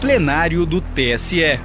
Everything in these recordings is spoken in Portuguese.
plenário do TSE.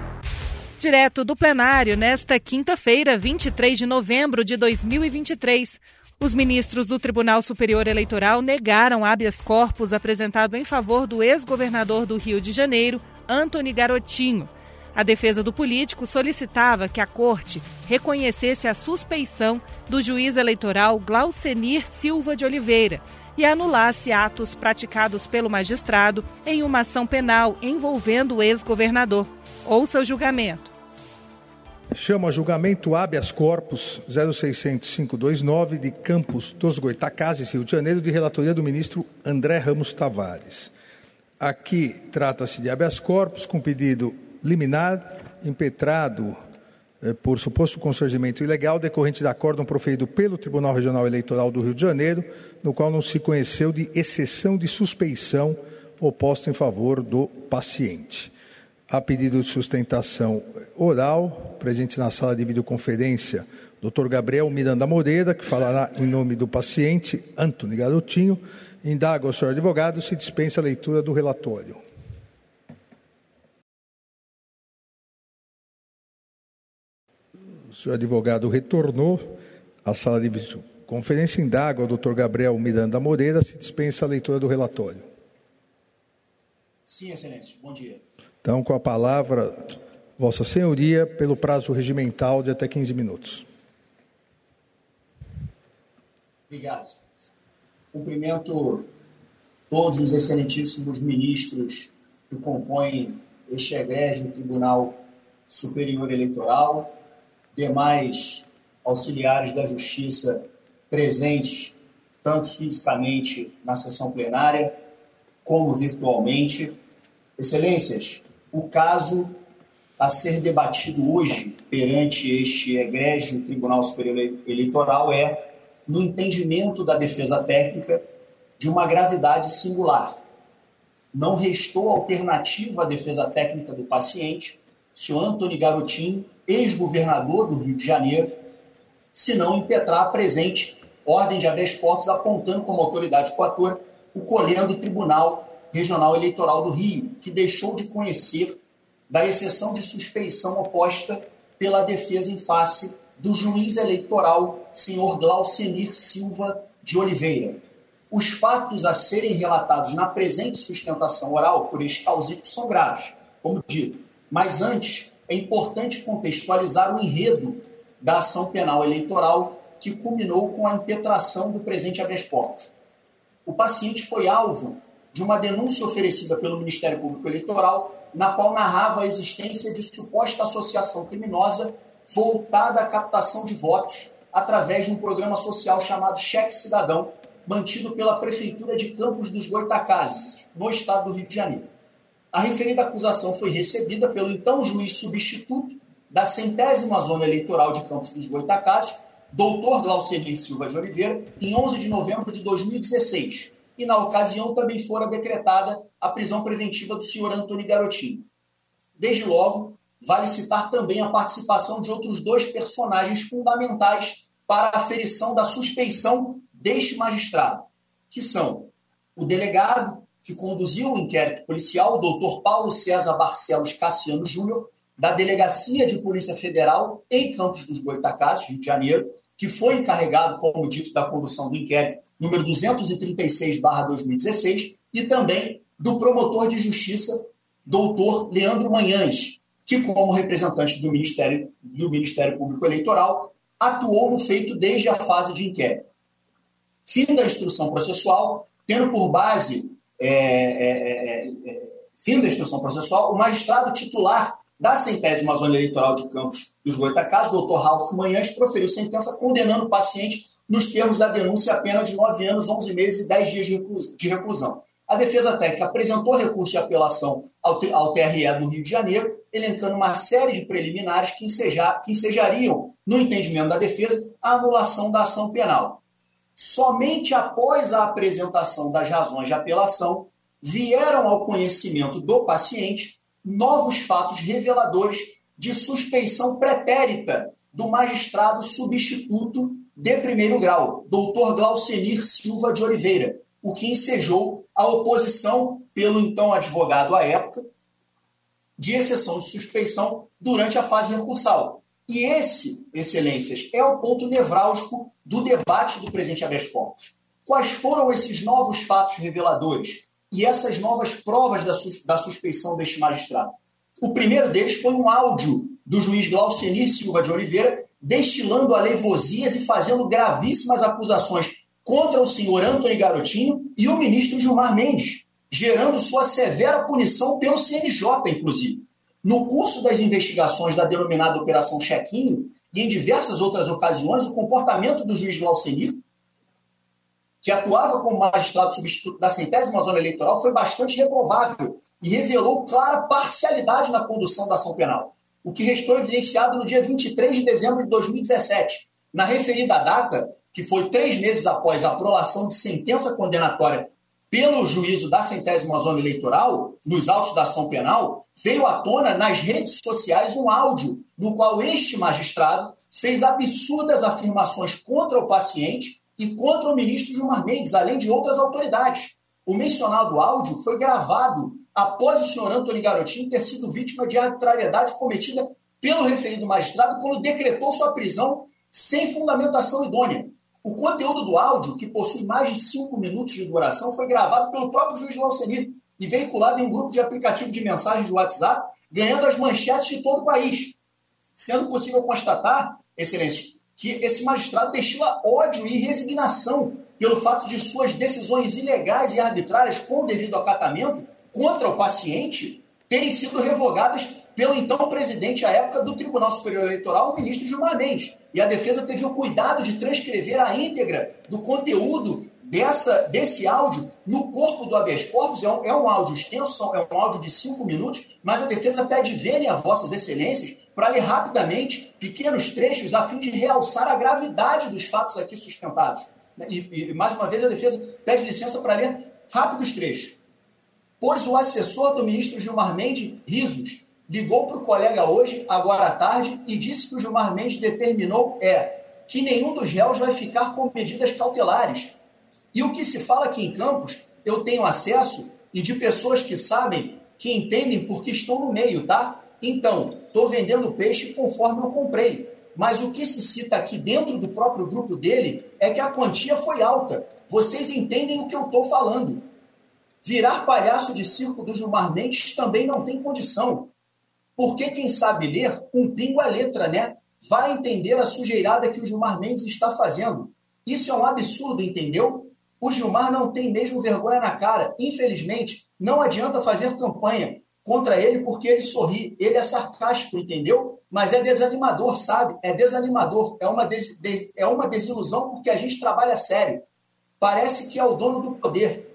Direto do plenário, nesta quinta-feira, 23 de novembro de 2023. Os ministros do Tribunal Superior Eleitoral negaram habeas corpus apresentado em favor do ex-governador do Rio de Janeiro, Antony Garotinho. A defesa do político solicitava que a corte reconhecesse a suspeição do juiz eleitoral Glaucenir Silva de Oliveira e anulasse atos praticados pelo magistrado em uma ação penal envolvendo o ex-governador. Ouça o julgamento. Chama julgamento habeas corpus 060529 de Campos dos Goitacazes, Rio de Janeiro, de relatoria do ministro André Ramos Tavares. Aqui trata-se de habeas corpus com pedido liminar impetrado por suposto constrangimento ilegal decorrente de acórdão proferido pelo Tribunal Regional Eleitoral do Rio de Janeiro, no qual não se conheceu de exceção de suspeição oposta em favor do paciente. A pedido de sustentação oral, presente na sala de videoconferência, Dr. Gabriel Miranda Moreira, que falará em nome do paciente, Antônio Garotinho, indaga ao senhor advogado se dispensa a leitura do relatório. Senhor advogado retornou à sala de conferência indaga ao doutor Gabriel Miranda Moreira se dispensa a leitura do relatório. Sim, excelência. Bom dia. Então, com a palavra, Vossa Senhoria, pelo prazo regimental de até 15 minutos. Obrigado. Cumprimento todos os excelentíssimos ministros que compõem este egrégio Tribunal Superior Eleitoral, demais auxiliares da Justiça presentes, tanto fisicamente na sessão plenária, como virtualmente. Excelências, o caso a ser debatido hoje perante este egrégio Tribunal Superior Eleitoral é, no entendimento da defesa técnica, de uma gravidade singular. Não restou alternativa à defesa técnica do paciente, senhor Antônio Garotinho, ex-governador do Rio de Janeiro, se não impetrar a presente ordem de habeas corpus apontando como autoridade coatora o colhendo Tribunal Regional Eleitoral do Rio, que deixou de conhecer da exceção de suspeição oposta pela defesa em face do juiz eleitoral, senhor Glaucenir Silva de Oliveira. Os fatos a serem relatados na presente sustentação oral por este causídico são graves, como dito, mas antes é importante contextualizar o enredo da ação penal eleitoral que culminou com a impetração do presente habeas corpus. O paciente foi alvo de uma denúncia oferecida pelo Ministério Público Eleitoral, na qual narrava a existência de suposta associação criminosa voltada à captação de votos através de um programa social chamado Cheque Cidadão, mantido pela Prefeitura de Campos dos Goitacazes, no estado do Rio de Janeiro. A referida acusação foi recebida pelo então juiz substituto da centésima zona eleitoral de Campos dos Goitacazes, doutor Glaucenir Silva de Oliveira, em 11 de novembro de 2016. E, na ocasião, também fora decretada a prisão preventiva do senhor Antônio Garotinho. Desde logo, vale citar também a participação de outros dois personagens fundamentais para a aferição da suspeição deste magistrado, que são o delegado que conduziu o inquérito policial, o doutor Paulo César Barcelos Cassiano Júnior, da Delegacia de Polícia Federal em Campos dos Goitacazes, Rio de Janeiro, que foi encarregado, como dito, da condução do inquérito número 236/2016 e também do promotor de justiça, doutor Leandro Manhães, que como representante do Ministério do Ministério Público Eleitoral atuou no feito desde a fase de inquérito. Fim da instrução processual, tendo por base é, é, é, é, fim da instrução processual, o magistrado titular da centésima zona eleitoral de Campos dos Goitacazes, doutor Ralph Manhães, proferiu sentença condenando o paciente nos termos da denúncia a pena de 9 anos, 11 meses e 10 dias de reclusão. A defesa técnica apresentou recurso de apelação ao, TRE do Rio de Janeiro, elencando uma série de preliminares que, enseja, que ensejariam, no entendimento da defesa, a anulação da ação penal. Somente após a apresentação das razões de apelação, vieram ao conhecimento do paciente novos fatos reveladores de suspeição pretérita do magistrado substituto de primeiro grau, doutor Glaucenir Silva de Oliveira, o que ensejou a oposição pelo então advogado à época, de exceção de suspeição durante a fase recursal. E esse, excelências, é o ponto nevrálgico do debate do presente habeas corpus. Quais foram esses novos fatos reveladores e essas novas provas da, sus da suspeição deste magistrado? O primeiro deles foi um áudio do juiz Glaucenir Silva de Oliveira destilando alevosias e fazendo gravíssimas acusações contra o senhor Antônio Garotinho e o ministro Gilmar Mendes, gerando sua severa punição pelo CNJ, inclusive. No curso das investigações da denominada Operação Chequinho e em diversas outras ocasiões, o comportamento do juiz Glaucenir, que atuava como magistrado substituto da centésima zona eleitoral, foi bastante reprovável e revelou clara parcialidade na condução da ação penal, o que restou evidenciado no dia 23 de dezembro de 2017. Na referida data, que foi três meses após a aprovação de sentença condenatória pelo juízo da centésima zona eleitoral, nos autos da ação penal, veio à tona nas redes sociais um áudio no qual este magistrado fez absurdas afirmações contra o paciente e contra o ministro Gilmar Mendes, além de outras autoridades. O mencionado áudio foi gravado após o senhor Antônio Garotinho ter sido vítima de arbitrariedade cometida pelo referido magistrado quando decretou sua prisão sem fundamentação idônea. O conteúdo do áudio, que possui mais de cinco minutos de duração, foi gravado pelo próprio juiz Laucenir e veiculado em um grupo de aplicativo de mensagens de WhatsApp, ganhando as manchetes de todo o país. Sendo possível constatar, excelência, que esse magistrado destila ódio e resignação pelo fato de suas decisões ilegais e arbitrárias com devido acatamento contra o paciente terem sido revogadas pelo então presidente à época do Tribunal Superior Eleitoral, o ministro Gilmar Mendes. E a defesa teve o cuidado de transcrever a íntegra do conteúdo dessa, desse áudio no corpo do habeas corpus. É um, é um áudio extenso, é um áudio de cinco minutos, mas a defesa pede verem a vossas excelências para ler rapidamente pequenos trechos a fim de realçar a gravidade dos fatos aqui sustentados. E, e mais uma vez, a defesa pede licença para ler rápidos trechos. Pois o assessor do ministro Gilmar Mendes, Risos, ligou para o colega hoje, agora à tarde, e disse que o Gilmar Mendes determinou é que nenhum dos réus vai ficar com medidas cautelares. E o que se fala aqui em Campos, eu tenho acesso e de pessoas que sabem, que entendem porque estão no meio, tá? Então, estou vendendo peixe conforme eu comprei. Mas o que se cita aqui dentro do próprio grupo dele é que a quantia foi alta. Vocês entendem o que eu estou falando. Virar palhaço de circo do Gilmar Mendes também não tem condição. Porque quem sabe ler, um pingo a letra, né? Vai entender a sujeirada que o Gilmar Mendes está fazendo. Isso é um absurdo, entendeu? O Gilmar não tem mesmo vergonha na cara. Infelizmente, não adianta fazer campanha contra ele porque ele sorri. Ele é sarcástico, entendeu? Mas é desanimador, sabe? É desanimador. É uma, des, des, é uma desilusão porque a gente trabalha sério. Parece que é o dono do poder.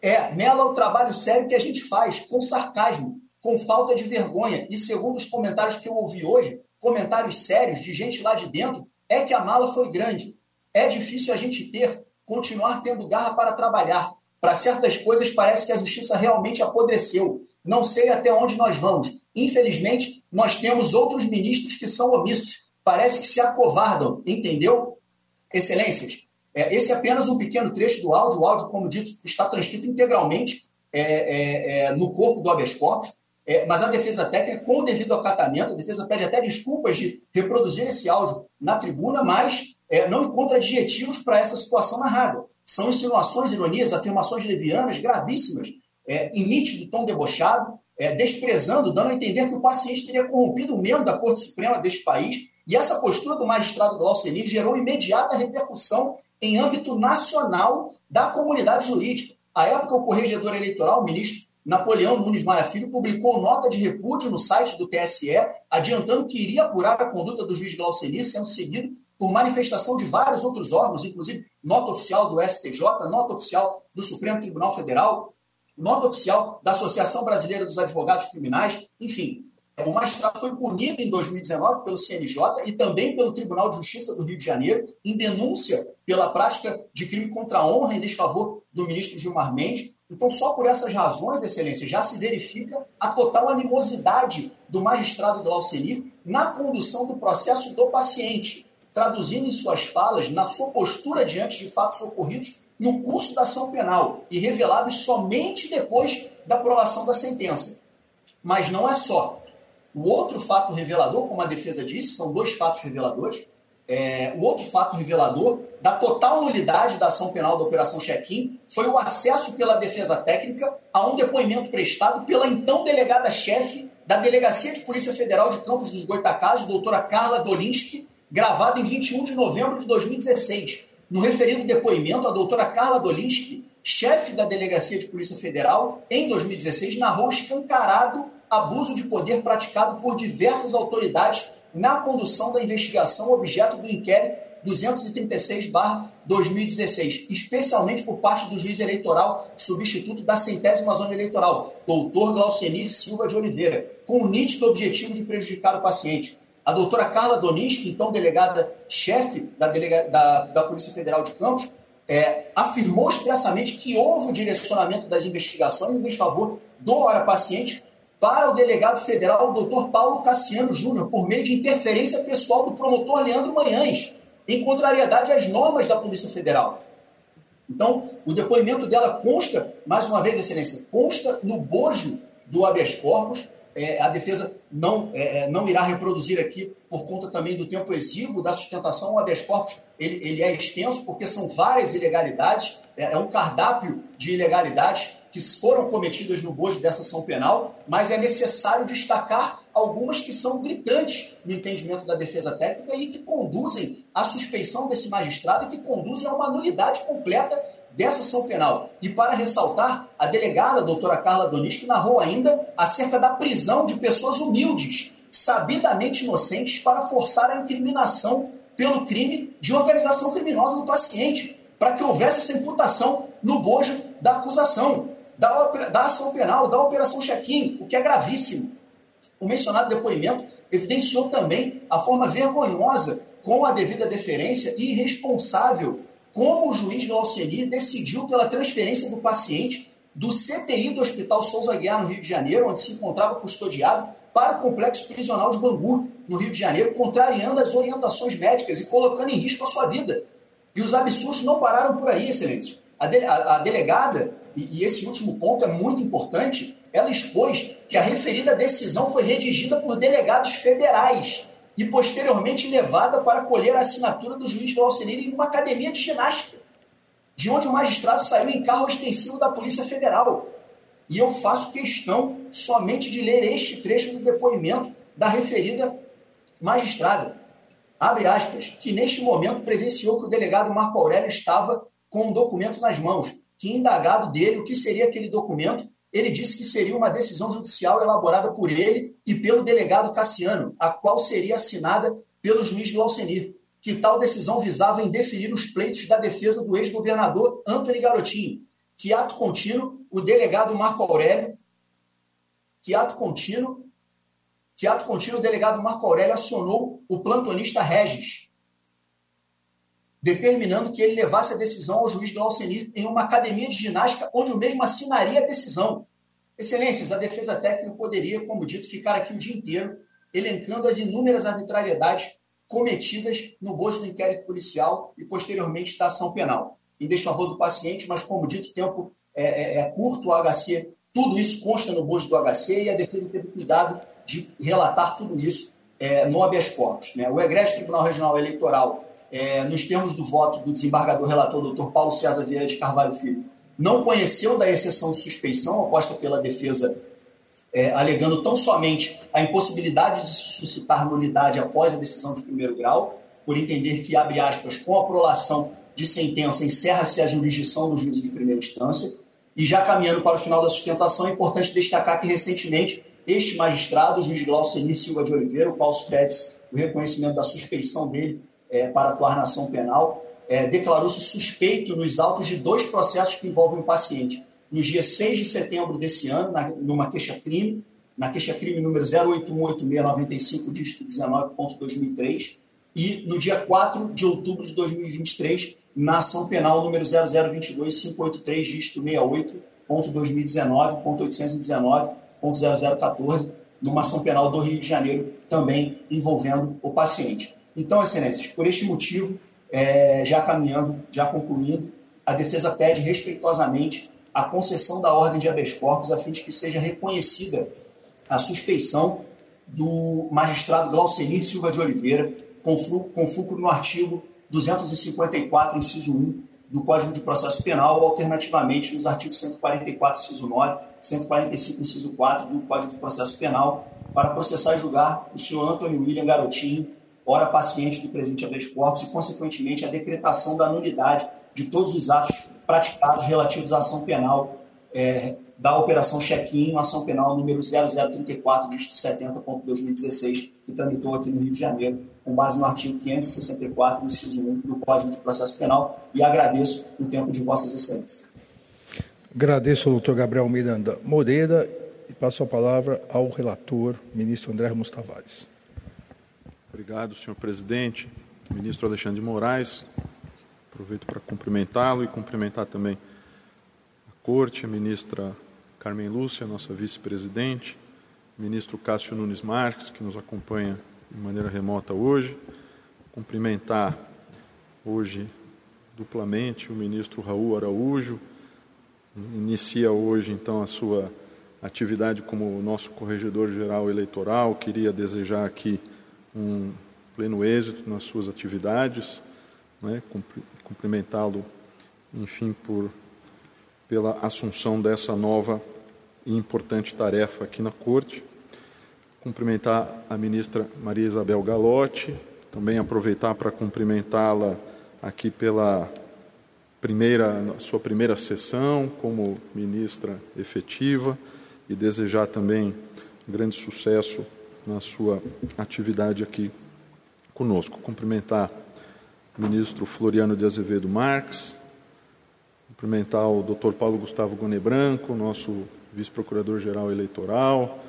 É, mela o trabalho sério que a gente faz, com sarcasmo com falta de vergonha. E segundo os comentários que eu ouvi hoje, comentários sérios de gente lá de dentro, é que a mala foi grande. É difícil a gente ter, continuar tendo garra para trabalhar. Para certas coisas parece que a justiça realmente apodreceu. Não sei até onde nós vamos. Infelizmente, nós temos outros ministros que são omissos. Parece que se acovardam, entendeu? Excelências, é, esse é apenas um pequeno trecho do áudio. O áudio, como dito, está transcrito integralmente é, é, é no corpo do habeas corpus. É, mas a defesa técnica, com o devido acatamento, a defesa pede até desculpas de reproduzir esse áudio na tribuna, mas é, não encontra adjetivos para essa situação narrada. São insinuações, ironias, afirmações levianas gravíssimas, é, em nítido tom debochado, é, desprezando, dando a entender que o paciente teria corrompido o membro da Corte Suprema deste país. E essa postura do magistrado Glaucenir gerou imediata repercussão em âmbito nacional da comunidade jurídica. À época, o corregedor eleitoral, o ministro Napoleão Nunes Maia Filho publicou nota de repúdio no site do TSE, adiantando que iria apurar a conduta do juiz Glaucenir, sendo seguido por manifestação de vários outros órgãos, inclusive nota oficial do STJ, nota oficial do Supremo Tribunal Federal, nota oficial da Associação Brasileira dos Advogados Criminais, enfim. O magistrado foi punido em 2019 pelo CNJ e também pelo Tribunal de Justiça do Rio de Janeiro em denúncia pela prática de crime contra a honra em desfavor do ministro Gilmar Mendes, então, só por essas razões, Excelência, já se verifica a total animosidade do magistrado Glaucenir na condução do processo do paciente, traduzindo em suas falas, na sua postura diante de fatos ocorridos no curso da ação penal e revelados somente depois da aprovação da sentença. Mas não é só. O outro fato revelador, como a defesa disse, são dois fatos reveladores. É, o outro fato revelador da total nulidade da ação penal da Operação Check-in foi o acesso pela defesa técnica a um depoimento prestado pela então delegada-chefe da Delegacia de Polícia Federal de Campos dos Goitacazes, doutora Carla Dolinski, gravado em 21 de novembro de 2016. No referido depoimento, a doutora Carla Dolinski, chefe da Delegacia de Polícia Federal, em 2016, narrou escancarado abuso de poder praticado por diversas autoridades na condução da investigação objeto do inquérito 236-2016, especialmente por parte do juiz eleitoral substituto da centésima zona eleitoral, doutor Glaucenir Silva de Oliveira, com o nítido objetivo de prejudicar o paciente. A doutora Carla Doninski, então delegada-chefe da, delega, da, da Polícia Federal de Campos, é, afirmou expressamente que houve o direcionamento das investigações em desfavor do hora paciente para o delegado federal, o doutor Paulo Cassiano Júnior, por meio de interferência pessoal do promotor Leandro Manhães, em contrariedade às normas da Polícia Federal. Então, o depoimento dela consta, mais uma vez, Excelência, consta no bojo do habeas corpus. É, a defesa não, é, é, não irá reproduzir aqui, por conta também do tempo exíguo da sustentação. O habeas corpus ele, ele é extenso, porque são várias ilegalidades, é, é um cardápio de ilegalidades que foram cometidas no bojo dessa ação penal, mas é necessário destacar algumas que são gritantes no entendimento da defesa técnica e que conduzem à suspeição desse magistrado e que conduzem a uma nulidade completa dessa ação penal. E para ressaltar, a delegada, a doutora Carla Donis, que narrou ainda acerca da prisão de pessoas humildes, sabidamente inocentes, para forçar a incriminação pelo crime de organização criminosa do paciente, para que houvesse essa imputação no bojo da acusação da, da ação penal, da operação check-in, o que é gravíssimo. O mencionado depoimento evidenciou também a forma vergonhosa, com a devida deferência e irresponsável, como o juiz Glauceni decidiu pela transferência do paciente do CTI do Hospital Souza Guiar, no Rio de Janeiro, onde se encontrava custodiado, para o complexo prisional de Bangu, no Rio de Janeiro, contrariando as orientações médicas e colocando em risco a sua vida. E os absurdos não pararam por aí, excelência. A, de, a, a delegada e, e esse último ponto é muito importante, ela expôs que a referida decisão foi redigida por delegados federais e posteriormente levada para colher a assinatura do juiz Glaucenir em uma academia de ginástica, de onde o magistrado saiu em carro extensivo da Polícia Federal. E eu faço questão somente de ler este trecho do depoimento da referida magistrada. Abre aspas, que neste momento presenciou que o delegado Marco Aurélio estava com um documento nas mãos, que, indagado dele o que seria aquele documento, ele disse que seria uma decisão judicial elaborada por ele e pelo delegado Cassiano, a qual seria assinada pelo juiz Glaucenir, que tal decisão visava indeferir os pleitos da defesa do ex-governador Antony Garotinho, que ato contínuo o delegado Marco Aurélio, que ato contínuo, que ato contínuo o delegado Marco Aurélio acionou o plantonista Regis, determinando que ele levasse a decisão ao juiz Glaucenir em uma academia de ginástica, onde o mesmo assinaria a decisão. Excelências, a defesa técnica poderia, como dito, ficar aqui o dia inteiro elencando as inúmeras arbitrariedades cometidas no bojo do inquérito policial e, posteriormente, da ação penal, em desfavor do paciente, mas, como dito, o tempo é, é, é curto, o HC, tudo isso consta no bojo do HC e a defesa teve cuidado de relatar tudo isso é, no habeas corpus. Né? O egrégio Tribunal Regional Eleitoral é, nos termos do voto do desembargador relator, doutor Paulo César Vieira de Carvalho Filho, não conheceu da exceção de suspeição oposta pela defesa, é, alegando tão somente a impossibilidade de se suscitar nulidade após a decisão de primeiro grau, por entender que, abre aspas, com a prolação de sentença encerra-se a jurisdição do juízo de primeira instância. E já caminhando para o final da sustentação, é importante destacar que recentemente este magistrado, o juiz Glaucenir Silva de Oliveira, o qual se pede o reconhecimento da suspeição dele é, para atuar na ação penal, é, declarou-se suspeito nos autos de dois processos que envolvem o paciente. No dia 6 de setembro desse ano, na, numa queixa-crime, na queixa-crime número 0818695, dígito 19.2003, e no dia 4 de outubro de 2023, na ação penal número 0022583, dígito 68.2019.819.0014, numa ação penal do Rio de Janeiro, também envolvendo o paciente. Então, excelências, por este motivo, é, já caminhando, já concluindo, a defesa pede respeitosamente a concessão da ordem de habeas corpus a fim de que seja reconhecida a suspeição do magistrado Glaucenir Silva de Oliveira, com fulcro no artigo 254, inciso 1 do Código de Processo Penal, ou alternativamente nos artigos 144, inciso 9, 145, inciso 4 do Código de Processo Penal, para processar e julgar o senhor Antônio William Garotinho, ora paciente do presente habeas corpus, e, consequentemente, a decretação da nulidade de todos os atos praticados relativos à ação penal é, da Operação Check-in, ação penal número 0034, dígito 70.2016, que tramitou aqui no Rio de Janeiro, com base no artigo 564, inciso 1 do Código de Processo Penal, e agradeço o tempo de Vossas Excelências. Agradeço ao doutor Gabriel Miranda Moreira e passo a palavra ao relator, ministro André Ramos Tavares. Obrigado, senhor presidente. Ministro Alexandre de Moraes, aproveito para cumprimentá-lo e cumprimentar também a corte, a ministra Carmen Lúcia, nossa vice-presidente, ministro Cássio Nunes Marques, que nos acompanha de maneira remota hoje. Cumprimentar hoje duplamente o ministro Raul Araújo, inicia hoje então a sua atividade como nosso corregedor geral eleitoral. Queria desejar aqui um pleno êxito nas suas atividades, né? cumprimentá-lo, enfim, por pela assunção dessa nova e importante tarefa aqui na Corte. Cumprimentar a ministra Maria Isabel Galotti, também aproveitar para cumprimentá-la aqui pela primeira, sua primeira sessão como ministra efetiva e desejar também grande sucesso na sua atividade aqui conosco. Cumprimentar o ministro Floriano de Azevedo Marques, cumprimentar o doutor Paulo Gustavo Gone Branco, nosso vice-procurador-geral eleitoral,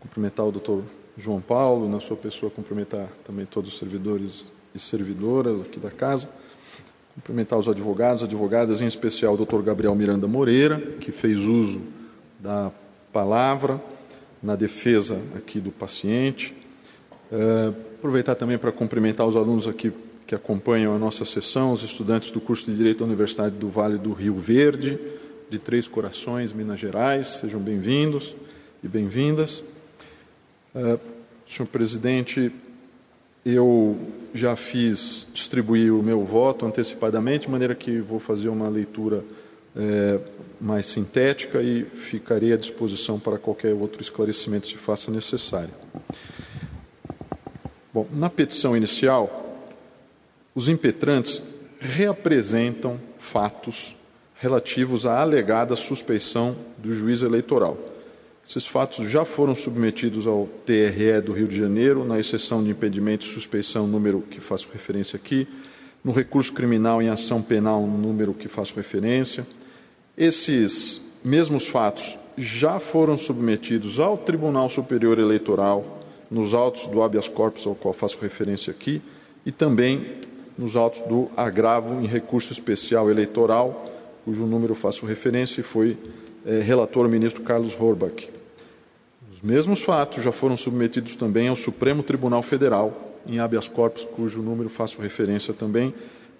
cumprimentar o doutor João Paulo, na sua pessoa, cumprimentar também todos os servidores e servidoras aqui da casa cumprimentar os advogados, advogadas, em especial o doutor Gabriel Miranda Moreira, que fez uso da palavra na defesa aqui do paciente. É, aproveitar também para cumprimentar os alunos aqui que acompanham a nossa sessão, os estudantes do curso de Direito da Universidade do Vale do Rio Verde, de Três Corações, Minas Gerais. Sejam bem-vindos e bem-vindas. É, senhor presidente, eu já fiz distribuir o meu voto antecipadamente, de maneira que vou fazer uma leitura é, mais sintética e ficarei à disposição para qualquer outro esclarecimento se faça necessário. Bom, na petição inicial, os impetrantes reapresentam fatos relativos à alegada suspeição do juiz eleitoral esses fatos já foram submetidos ao TRE do Rio de Janeiro, na exceção de impedimento e suspeição, número que faço referência aqui, no recurso criminal em ação penal, número que faço referência. Esses mesmos fatos já foram submetidos ao Tribunal Superior Eleitoral, nos autos do habeas corpus, ao qual faço referência aqui, e também nos autos do agravo em recurso especial eleitoral, cujo número faço referência e foi é, relator o ministro Carlos Horbach. Os mesmos fatos já foram submetidos também ao Supremo Tribunal Federal, em habeas corpus, cujo número faço referência também,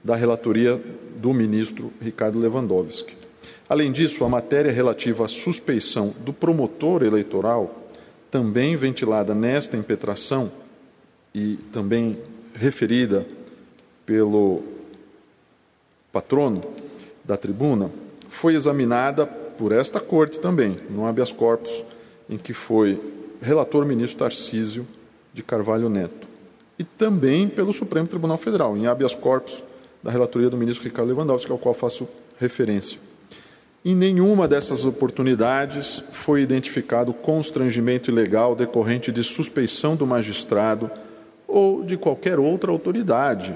da relatoria do ministro Ricardo Lewandowski. Além disso, a matéria relativa à suspeição do promotor eleitoral, também ventilada nesta impetração e também referida pelo patrono da tribuna, foi examinada por esta corte também, no habeas corpus, em que foi relator ministro Tarcísio de Carvalho Neto, e também pelo Supremo Tribunal Federal, em habeas corpus da relatoria do ministro Ricardo Lewandowski, ao qual faço referência. Em nenhuma dessas oportunidades foi identificado constrangimento ilegal decorrente de suspeição do magistrado ou de qualquer outra autoridade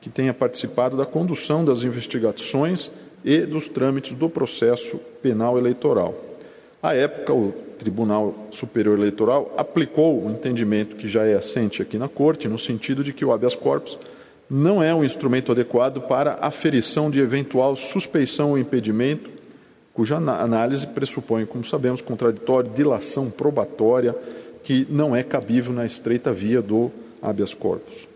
que tenha participado da condução das investigações e dos trâmites do processo penal eleitoral. À época, o Tribunal Superior Eleitoral aplicou o entendimento que já é assente aqui na Corte, no sentido de que o habeas corpus não é um instrumento adequado para aferição de eventual suspeição ou impedimento, cuja análise pressupõe, como sabemos, contraditório, dilação probatória, que não é cabível na estreita via do habeas corpus.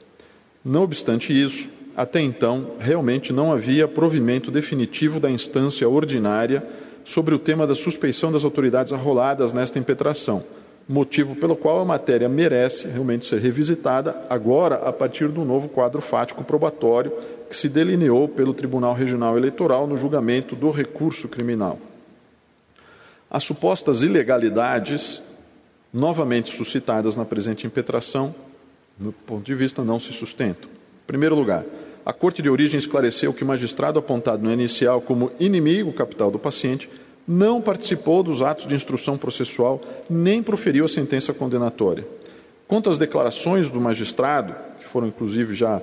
Não obstante isso, até então, realmente não havia provimento definitivo da instância ordinária sobre o tema da suspeição das autoridades arroladas nesta impetração, motivo pelo qual a matéria merece realmente ser revisitada agora a partir do novo quadro fático probatório que se delineou pelo Tribunal Regional Eleitoral no julgamento do recurso criminal. As supostas ilegalidades novamente suscitadas na presente impetração, no ponto de vista, não se sustentam. Em primeiro lugar, a Corte de Origem esclareceu que o magistrado apontado no inicial como inimigo capital do paciente não participou dos atos de instrução processual nem proferiu a sentença condenatória. Quanto às declarações do magistrado, que foram inclusive já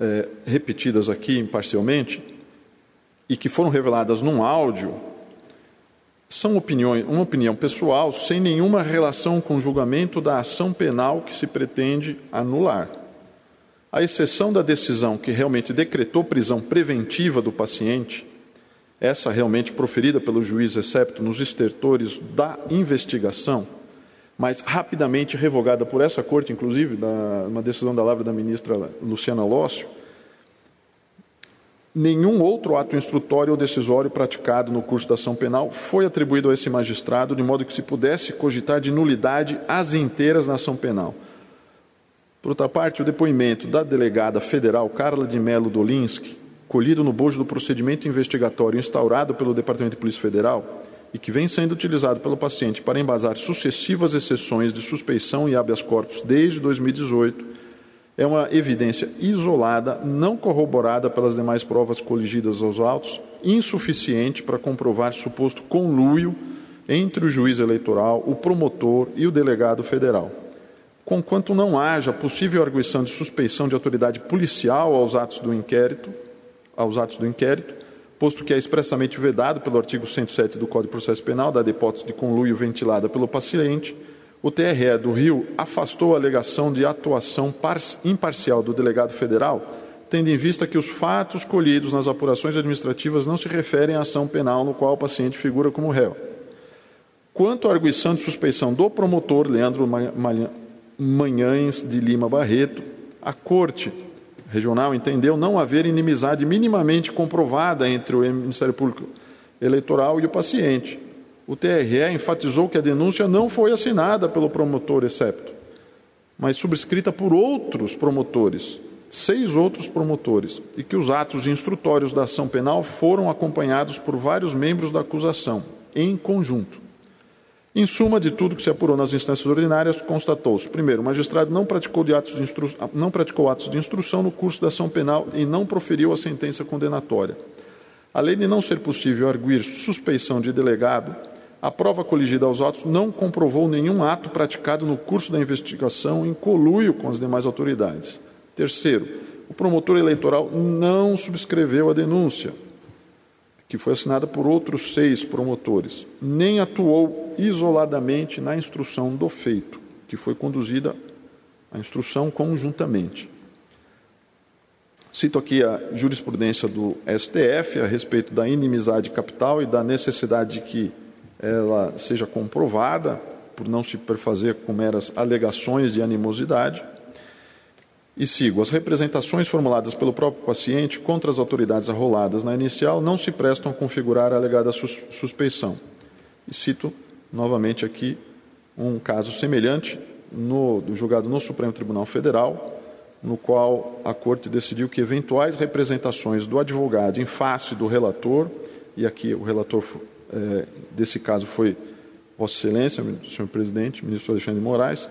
é, repetidas aqui imparcialmente, e que foram reveladas num áudio, são opiniões, uma opinião pessoal sem nenhuma relação com o julgamento da ação penal que se pretende anular. A exceção da decisão que realmente decretou prisão preventiva do paciente, essa realmente proferida pelo juiz, excepto nos estertores da investigação, mas rapidamente revogada por essa corte, inclusive, da, uma decisão da lavra da ministra Luciana Lócio, nenhum outro ato instrutório ou decisório praticado no curso da ação penal foi atribuído a esse magistrado, de modo que se pudesse cogitar de nulidade as inteiras na ação penal. Por outra parte, o depoimento da delegada federal Carla de Mello Dolinski, colhido no bojo do procedimento investigatório instaurado pelo Departamento de Polícia Federal e que vem sendo utilizado pelo paciente para embasar sucessivas exceções de suspeição e habeas corpus desde 2018, é uma evidência isolada, não corroborada pelas demais provas coligidas aos autos, insuficiente para comprovar suposto conluio entre o juiz eleitoral, o promotor e o delegado federal. Conquanto não haja possível arguição de suspeição de autoridade policial aos atos do inquérito, aos atos do inquérito, posto que é expressamente vedado pelo artigo 107 do Código de Processo Penal, da hipótese de conluio ventilada pelo paciente, o TRE do Rio afastou a alegação de atuação imparcial do delegado federal, tendo em vista que os fatos colhidos nas apurações administrativas não se referem à ação penal no qual o paciente figura como réu. Quanto à arguição de suspeição do promotor Leandro Manhães de Lima Barreto, a Corte Regional entendeu não haver inimizade minimamente comprovada entre o Ministério Público Eleitoral e o paciente o TRE enfatizou que a denúncia não foi assinada pelo promotor excepto, mas subscrita por outros promotores, seis outros promotores, e que os atos instrutórios da ação penal foram acompanhados por vários membros da acusação, em conjunto. Em suma de tudo que se apurou nas instâncias ordinárias, constatou-se: primeiro, o magistrado não praticou, atos instru... não praticou atos de instrução no curso da ação penal e não proferiu a sentença condenatória. Além de não ser possível arguir suspeição de delegado, a prova coligida aos autos não comprovou nenhum ato praticado no curso da investigação em coluio com as demais autoridades. Terceiro, o promotor eleitoral não subscreveu a denúncia, que foi assinada por outros seis promotores, nem atuou isoladamente na instrução do feito, que foi conduzida a instrução conjuntamente. Cito aqui a jurisprudência do STF a respeito da inimizade capital e da necessidade de que ela seja comprovada, por não se perfazer com meras alegações de animosidade. E sigo, as representações formuladas pelo próprio paciente contra as autoridades arroladas na inicial não se prestam a configurar a alegada sus suspeição. E cito novamente aqui um caso semelhante no, julgado no Supremo Tribunal Federal, no qual a Corte decidiu que eventuais representações do advogado em face do relator, e aqui o relator é, desse caso foi Vossa Excelência, senhor presidente, ministro Alexandre de Moraes.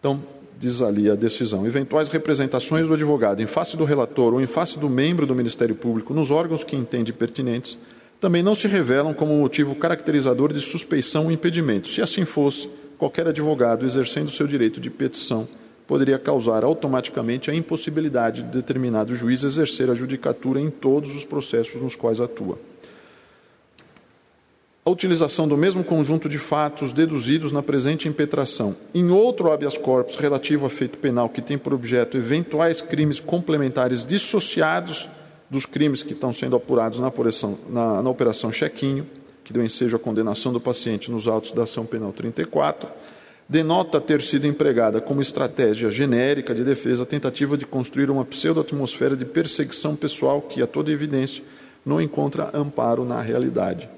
Então, diz ali a decisão: eventuais representações do advogado em face do relator ou em face do membro do Ministério Público nos órgãos que entende pertinentes também não se revelam como motivo caracterizador de suspeição ou impedimento. Se assim fosse, qualquer advogado exercendo seu direito de petição poderia causar automaticamente a impossibilidade de determinado juiz exercer a judicatura em todos os processos nos quais atua a utilização do mesmo conjunto de fatos deduzidos na presente impetração em outro habeas corpus relativo a feito penal que tem por objeto eventuais crimes complementares dissociados dos crimes que estão sendo apurados na, operação, na, na operação Chequinho, que deu ensejo à condenação do paciente nos autos da ação penal 34, denota ter sido empregada como estratégia genérica de defesa a tentativa de construir uma pseudo-atmosfera de perseguição pessoal que, a toda evidência, não encontra amparo na realidade.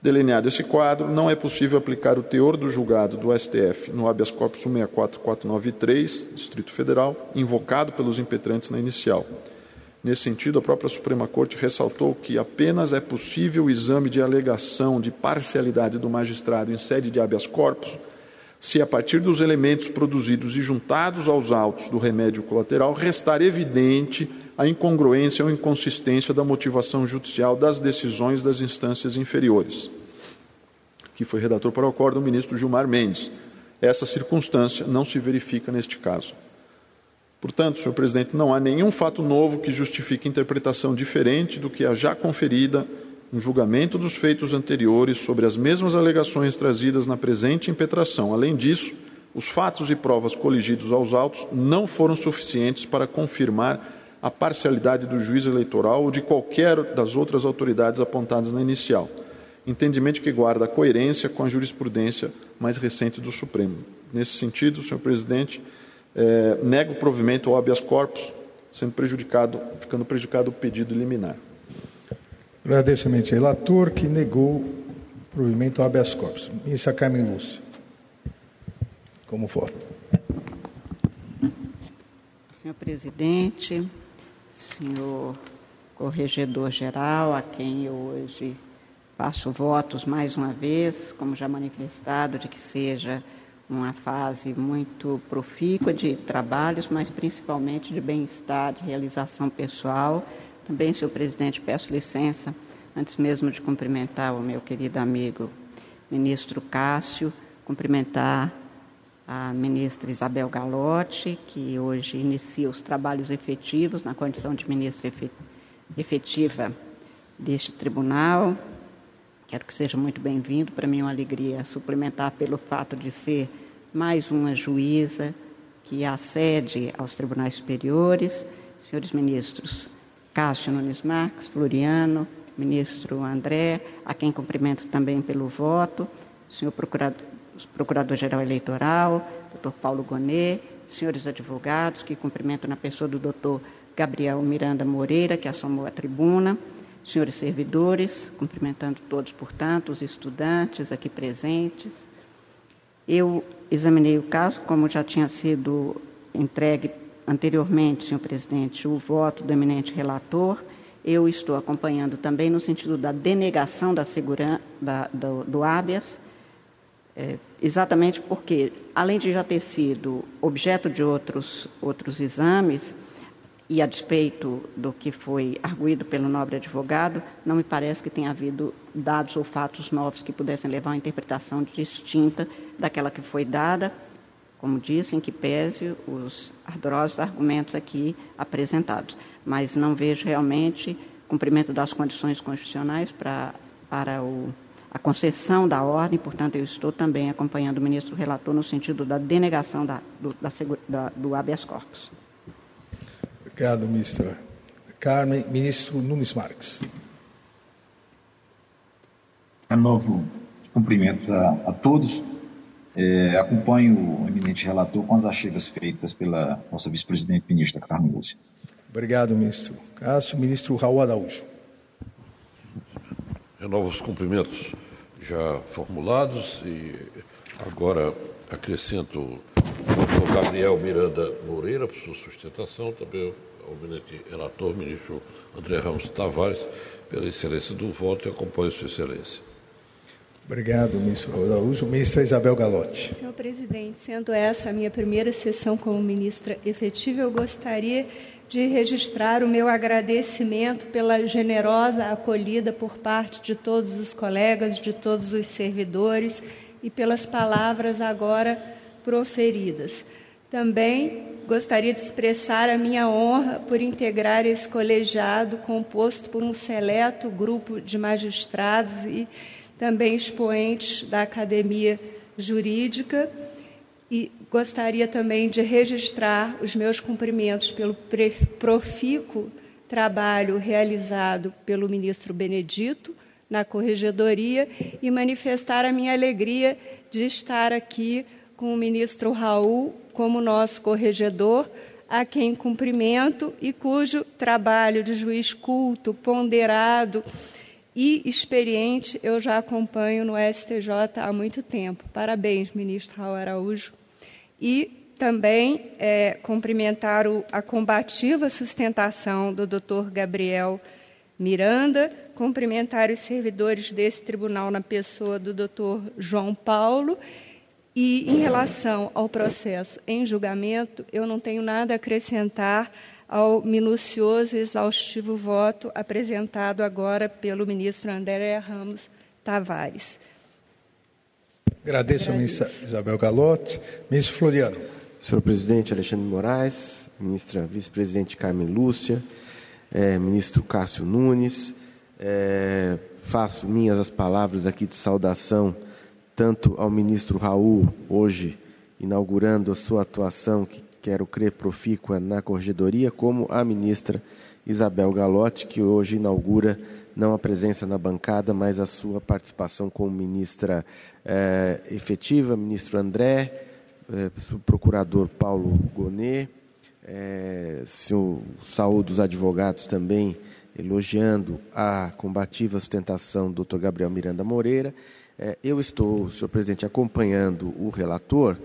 Delineado esse quadro, não é possível aplicar o teor do julgado do STF no habeas corpus 164493, Distrito Federal, invocado pelos impetrantes na inicial. Nesse sentido, a própria Suprema Corte ressaltou que apenas é possível o exame de alegação de parcialidade do magistrado em sede de habeas corpus se, a partir dos elementos produzidos e juntados aos autos do remédio colateral, restar evidente a incongruência ou inconsistência da motivação judicial das decisões das instâncias inferiores, que foi redator para o acordo o ministro Gilmar Mendes. Essa circunstância não se verifica neste caso. Portanto, senhor presidente, não há nenhum fato novo que justifique interpretação diferente do que a já conferida no julgamento dos feitos anteriores sobre as mesmas alegações trazidas na presente impetração. Além disso, os fatos e provas coligidos aos autos não foram suficientes para confirmar a parcialidade do juiz eleitoral ou de qualquer das outras autoridades apontadas na inicial. Entendimento que guarda coerência com a jurisprudência mais recente do Supremo. Nesse sentido, senhor presidente, é, nego o provimento ao habeas corpus, sendo prejudicado, ficando prejudicado o pedido liminar. Agradeço ao relator que negou o provimento ao habeas corpus. Ministra Carmen Lúcia. Como for. Senhor presidente, senhor corregedor-geral, a quem eu hoje faço votos mais uma vez, como já manifestado, de que seja uma fase muito profícua de trabalhos, mas principalmente de bem-estar, de realização pessoal. Também, senhor presidente, peço licença, antes mesmo de cumprimentar o meu querido amigo ministro Cássio, cumprimentar a ministra Isabel Galotti, que hoje inicia os trabalhos efetivos na condição de ministra efetiva deste tribunal. Quero que seja muito bem-vindo. Para mim é uma alegria suplementar pelo fato de ser mais uma juíza que acede aos tribunais superiores. Senhores ministros Cássio Nunes Marques, Floriano, ministro André, a quem cumprimento também pelo voto, senhor procurador Procurador-Geral Eleitoral, doutor Paulo Gonet, senhores advogados, que cumprimento na pessoa do doutor Gabriel Miranda Moreira, que assomou a tribuna, senhores servidores, cumprimentando todos, portanto, os estudantes aqui presentes. Eu examinei o caso, como já tinha sido entregue anteriormente, senhor presidente, o voto do eminente relator. Eu estou acompanhando também no sentido da denegação da segurança da, do, do habeas é, exatamente porque, além de já ter sido objeto de outros, outros exames, e a despeito do que foi arguído pelo nobre advogado, não me parece que tenha havido dados ou fatos novos que pudessem levar a uma interpretação distinta daquela que foi dada, como disse, em que pese os ardorosos argumentos aqui apresentados. Mas não vejo realmente cumprimento das condições constitucionais para, para o a concessão da ordem, portanto, eu estou também acompanhando o ministro relator no sentido da denegação da, do, da, da, do habeas corpus. Obrigado, ministra Carmen. Ministro Nunes Marques. A novo cumprimento a, a todos. É, acompanho o eminente relator com as achegas feitas pela nossa vice-presidente ministra Carmen Lúcia. Obrigado, ministro Cássio. Ministro Raul Araújo. Renovo os cumprimentos já formulados e agora acrescento o doutor Gabriel Miranda Moreira, por sua sustentação, também ao eminente relator, ministro André Ramos Tavares, pela excelência do voto e acompanho Sua Excelência. Obrigado, ministro Araújo. Ministra Isabel Galotti. Senhor presidente, sendo essa a minha primeira sessão como ministra efetiva, eu gostaria de registrar o meu agradecimento pela generosa acolhida por parte de todos os colegas, de todos os servidores e pelas palavras agora proferidas. Também gostaria de expressar a minha honra por integrar esse colegiado composto por um seleto grupo de magistrados e também expoentes da academia jurídica e gostaria também de registrar os meus cumprimentos pelo profícuo trabalho realizado pelo ministro Benedito na corregedoria e manifestar a minha alegria de estar aqui com o ministro Raul como nosso corregedor, a quem cumprimento e cujo trabalho de juiz culto, ponderado e experiente eu já acompanho no STJ há muito tempo. Parabéns, ministro Raul Araújo. E também é, cumprimentar o, a combativa sustentação do doutor Gabriel Miranda, cumprimentar os servidores desse tribunal na pessoa do doutor João Paulo. E em relação ao processo em julgamento, eu não tenho nada a acrescentar ao minucioso e exaustivo voto apresentado agora pelo ministro André Ramos Tavares. Agradeço, a ministra Isabel Galotti. Ministro Floriano. Senhor presidente Alexandre Moraes, ministra vice-presidente Carmen Lúcia, é, ministro Cássio Nunes, é, faço minhas as palavras aqui de saudação tanto ao ministro Raul, hoje inaugurando a sua atuação, que quero crer profícua na corregedoria, como à ministra Isabel Galotti, que hoje inaugura não a presença na bancada, mas a sua participação como ministra eh, efetiva, ministro André, eh, procurador Paulo Gonet, eh, senhor, saúde dos advogados também, elogiando a combativa sustentação do. Gabriel Miranda Moreira. Eh, eu estou, senhor presidente, acompanhando o relator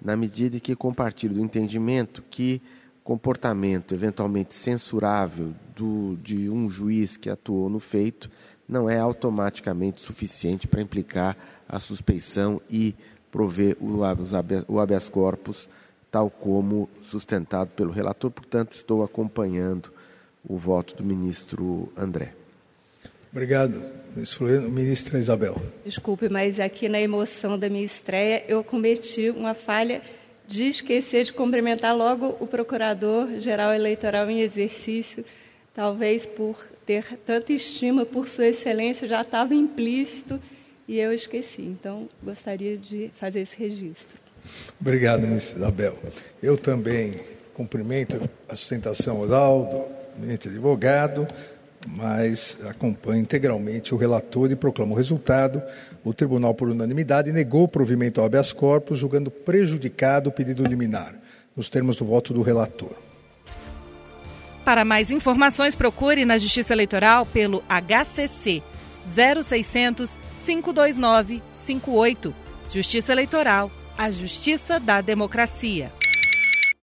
na medida que compartilho do entendimento que comportamento eventualmente censurável do, de um juiz que atuou no feito não é automaticamente suficiente para implicar a suspeição e prover o, o habeas corpus, tal como sustentado pelo relator. Portanto, estou acompanhando o voto do ministro André. Obrigado, ministra Isabel. Desculpe, mas aqui na emoção da minha estreia eu cometi uma falha de esquecer de cumprimentar logo o procurador-geral eleitoral em exercício. Talvez por ter tanta estima por Sua Excelência já estava implícito e eu esqueci. Então, gostaria de fazer esse registro. Obrigado, ministra Isabel. Eu também cumprimento a sustentação oral do ministro advogado mas acompanha integralmente o relator e proclama o resultado. O tribunal, por unanimidade, negou o provimento ao habeas corpus, julgando prejudicado o pedido liminar, nos termos do voto do relator. Para mais informações, procure na Justiça Eleitoral pelo HCC 0600 529 58. Justiça Eleitoral, a justiça da democracia.